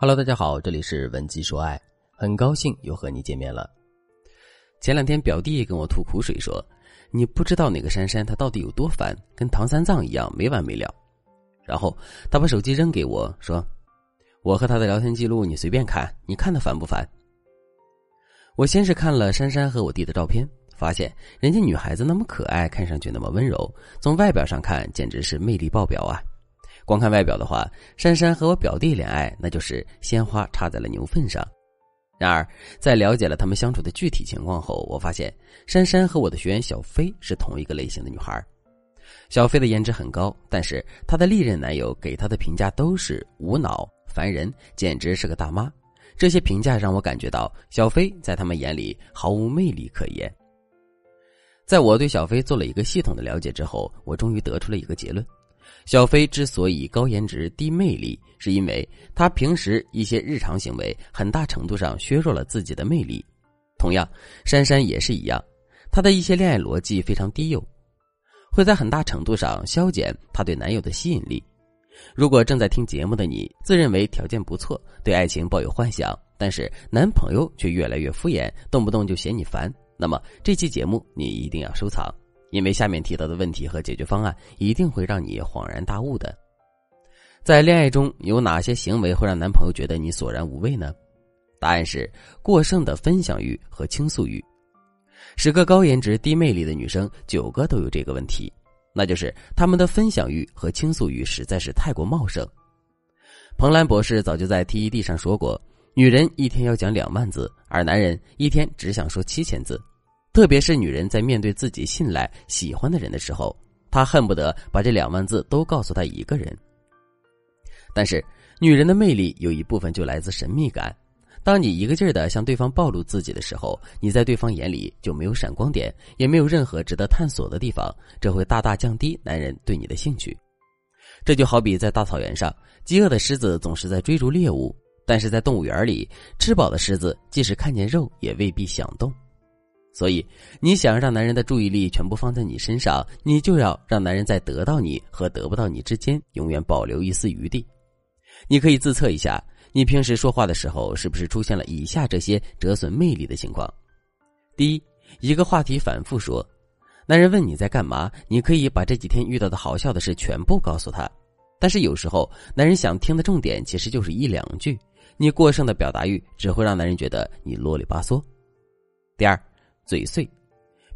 Hello，大家好，这里是文姬说爱，很高兴又和你见面了。前两天表弟跟我吐苦水说：“你不知道那个珊珊她到底有多烦，跟唐三藏一样没完没了。”然后他把手机扔给我说：“我和他的聊天记录你随便看，你看他烦不烦？”我先是看了珊珊和我弟的照片，发现人家女孩子那么可爱，看上去那么温柔，从外表上看简直是魅力爆表啊。光看外表的话，珊珊和我表弟恋爱，那就是鲜花插在了牛粪上。然而，在了解了他们相处的具体情况后，我发现珊珊和我的学员小飞是同一个类型的女孩。小飞的颜值很高，但是她的历任男友给她的评价都是无脑、烦人，简直是个大妈。这些评价让我感觉到小飞在他们眼里毫无魅力可言。在我对小飞做了一个系统的了解之后，我终于得出了一个结论。小飞之所以高颜值低魅力，是因为他平时一些日常行为很大程度上削弱了自己的魅力。同样，珊珊也是一样，她的一些恋爱逻辑非常低幼，会在很大程度上消减她对男友的吸引力。如果正在听节目的你自认为条件不错，对爱情抱有幻想，但是男朋友却越来越敷衍，动不动就嫌你烦，那么这期节目你一定要收藏。因为下面提到的问题和解决方案一定会让你恍然大悟的。在恋爱中有哪些行为会让男朋友觉得你索然无味呢？答案是过剩的分享欲和倾诉欲。十个高颜值低魅力的女生，九个都有这个问题，那就是她们的分享欲和倾诉欲实在是太过茂盛。彭兰博士早就在 TED 上说过，女人一天要讲两万字，而男人一天只想说七千字。特别是女人在面对自己信赖、喜欢的人的时候，她恨不得把这两万字都告诉他一个人。但是，女人的魅力有一部分就来自神秘感。当你一个劲儿的向对方暴露自己的时候，你在对方眼里就没有闪光点，也没有任何值得探索的地方，这会大大降低男人对你的兴趣。这就好比在大草原上，饥饿的狮子总是在追逐猎物，但是在动物园里，吃饱的狮子即使看见肉，也未必想动。所以，你想让男人的注意力全部放在你身上，你就要让男人在得到你和得不到你之间永远保留一丝余地。你可以自测一下，你平时说话的时候是不是出现了以下这些折损魅力的情况：第一，一个话题反复说，男人问你在干嘛，你可以把这几天遇到的好笑的事全部告诉他，但是有时候男人想听的重点其实就是一两句，你过剩的表达欲只会让男人觉得你啰里吧嗦。第二。嘴碎，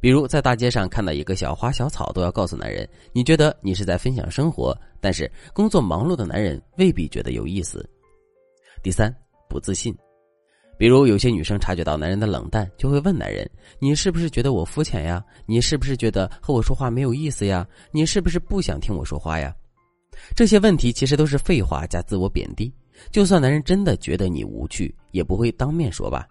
比如在大街上看到一个小花小草，都要告诉男人，你觉得你是在分享生活，但是工作忙碌的男人未必觉得有意思。第三，不自信，比如有些女生察觉到男人的冷淡，就会问男人：“你是不是觉得我肤浅呀？你是不是觉得和我说话没有意思呀？你是不是不想听我说话呀？”这些问题其实都是废话加自我贬低。就算男人真的觉得你无趣，也不会当面说吧。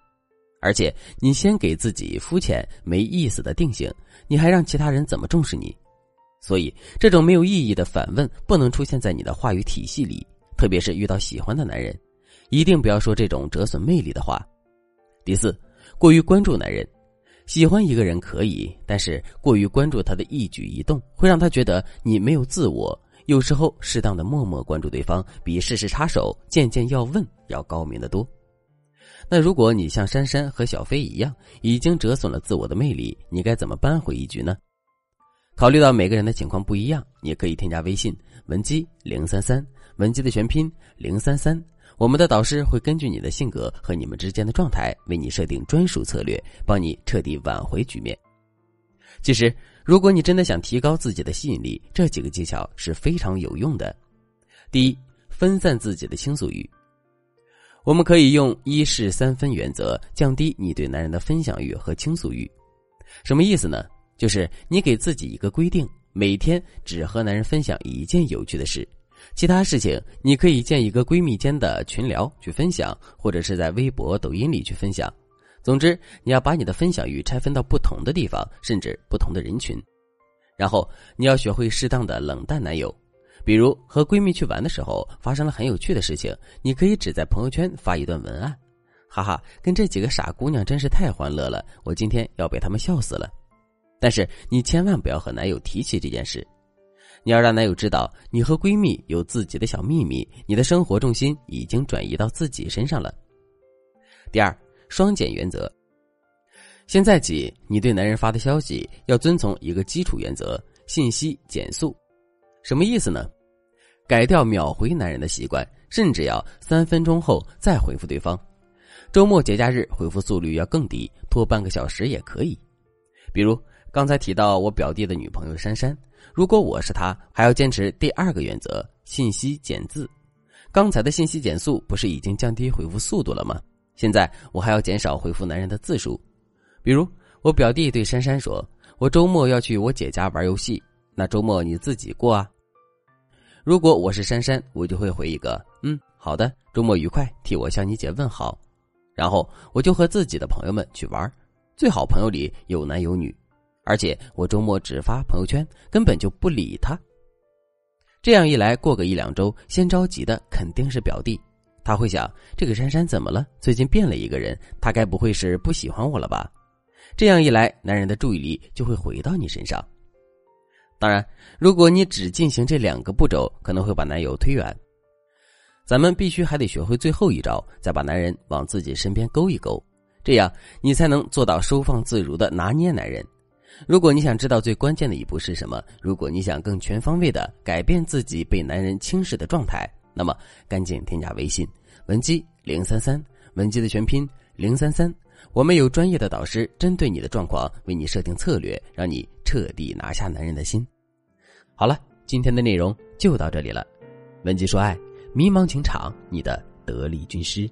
而且，你先给自己肤浅没意思的定性，你还让其他人怎么重视你？所以，这种没有意义的反问不能出现在你的话语体系里，特别是遇到喜欢的男人，一定不要说这种折损魅力的话。第四，过于关注男人，喜欢一个人可以，但是过于关注他的一举一动，会让他觉得你没有自我。有时候，适当的默默关注对方，比事事插手、件件要问要高明的多。那如果你像珊珊和小飞一样，已经折损了自我的魅力，你该怎么扳回一局呢？考虑到每个人的情况不一样，你可以添加微信文姬零三三，文姬的全拼零三三，我们的导师会根据你的性格和你们之间的状态，为你设定专属策略，帮你彻底挽回局面。其实，如果你真的想提高自己的吸引力，这几个技巧是非常有用的。第一，分散自己的倾诉欲。我们可以用一式三分原则降低你对男人的分享欲和倾诉欲，什么意思呢？就是你给自己一个规定，每天只和男人分享一件有趣的事，其他事情你可以建一个闺蜜间的群聊去分享，或者是在微博、抖音里去分享。总之，你要把你的分享欲拆分到不同的地方，甚至不同的人群，然后你要学会适当的冷淡男友。比如和闺蜜去玩的时候发生了很有趣的事情，你可以只在朋友圈发一段文案，哈哈，跟这几个傻姑娘真是太欢乐了，我今天要被她们笑死了。但是你千万不要和男友提起这件事，你要让男友知道你和闺蜜有自己的小秘密，你的生活重心已经转移到自己身上了。第二，双减原则。现在起，你对男人发的消息要遵从一个基础原则：信息减速。什么意思呢？改掉秒回男人的习惯，甚至要三分钟后再回复对方。周末节假日回复速率要更低，拖半个小时也可以。比如刚才提到我表弟的女朋友珊珊，如果我是他，还要坚持第二个原则：信息减字。刚才的信息减速不是已经降低回复速度了吗？现在我还要减少回复男人的字数。比如我表弟对珊珊说：“我周末要去我姐家玩游戏，那周末你自己过啊。”如果我是珊珊，我就会回一个：“嗯，好的，周末愉快，替我向你姐问好。”然后我就和自己的朋友们去玩，最好朋友里有男有女，而且我周末只发朋友圈，根本就不理他。这样一来，过个一两周，先着急的肯定是表弟，他会想：这个珊珊怎么了？最近变了一个人，他该不会是不喜欢我了吧？这样一来，男人的注意力就会回到你身上。当然，如果你只进行这两个步骤，可能会把男友推远。咱们必须还得学会最后一招，再把男人往自己身边勾一勾，这样你才能做到收放自如的拿捏男人。如果你想知道最关键的一步是什么，如果你想更全方位的改变自己被男人轻视的状态，那么赶紧添加微信文姬零三三，文姬的全拼零三三，我们有专业的导师针对你的状况为你设定策略，让你彻底拿下男人的心。好了，今天的内容就到这里了，文姬说爱。迷茫情场，你的得力军师。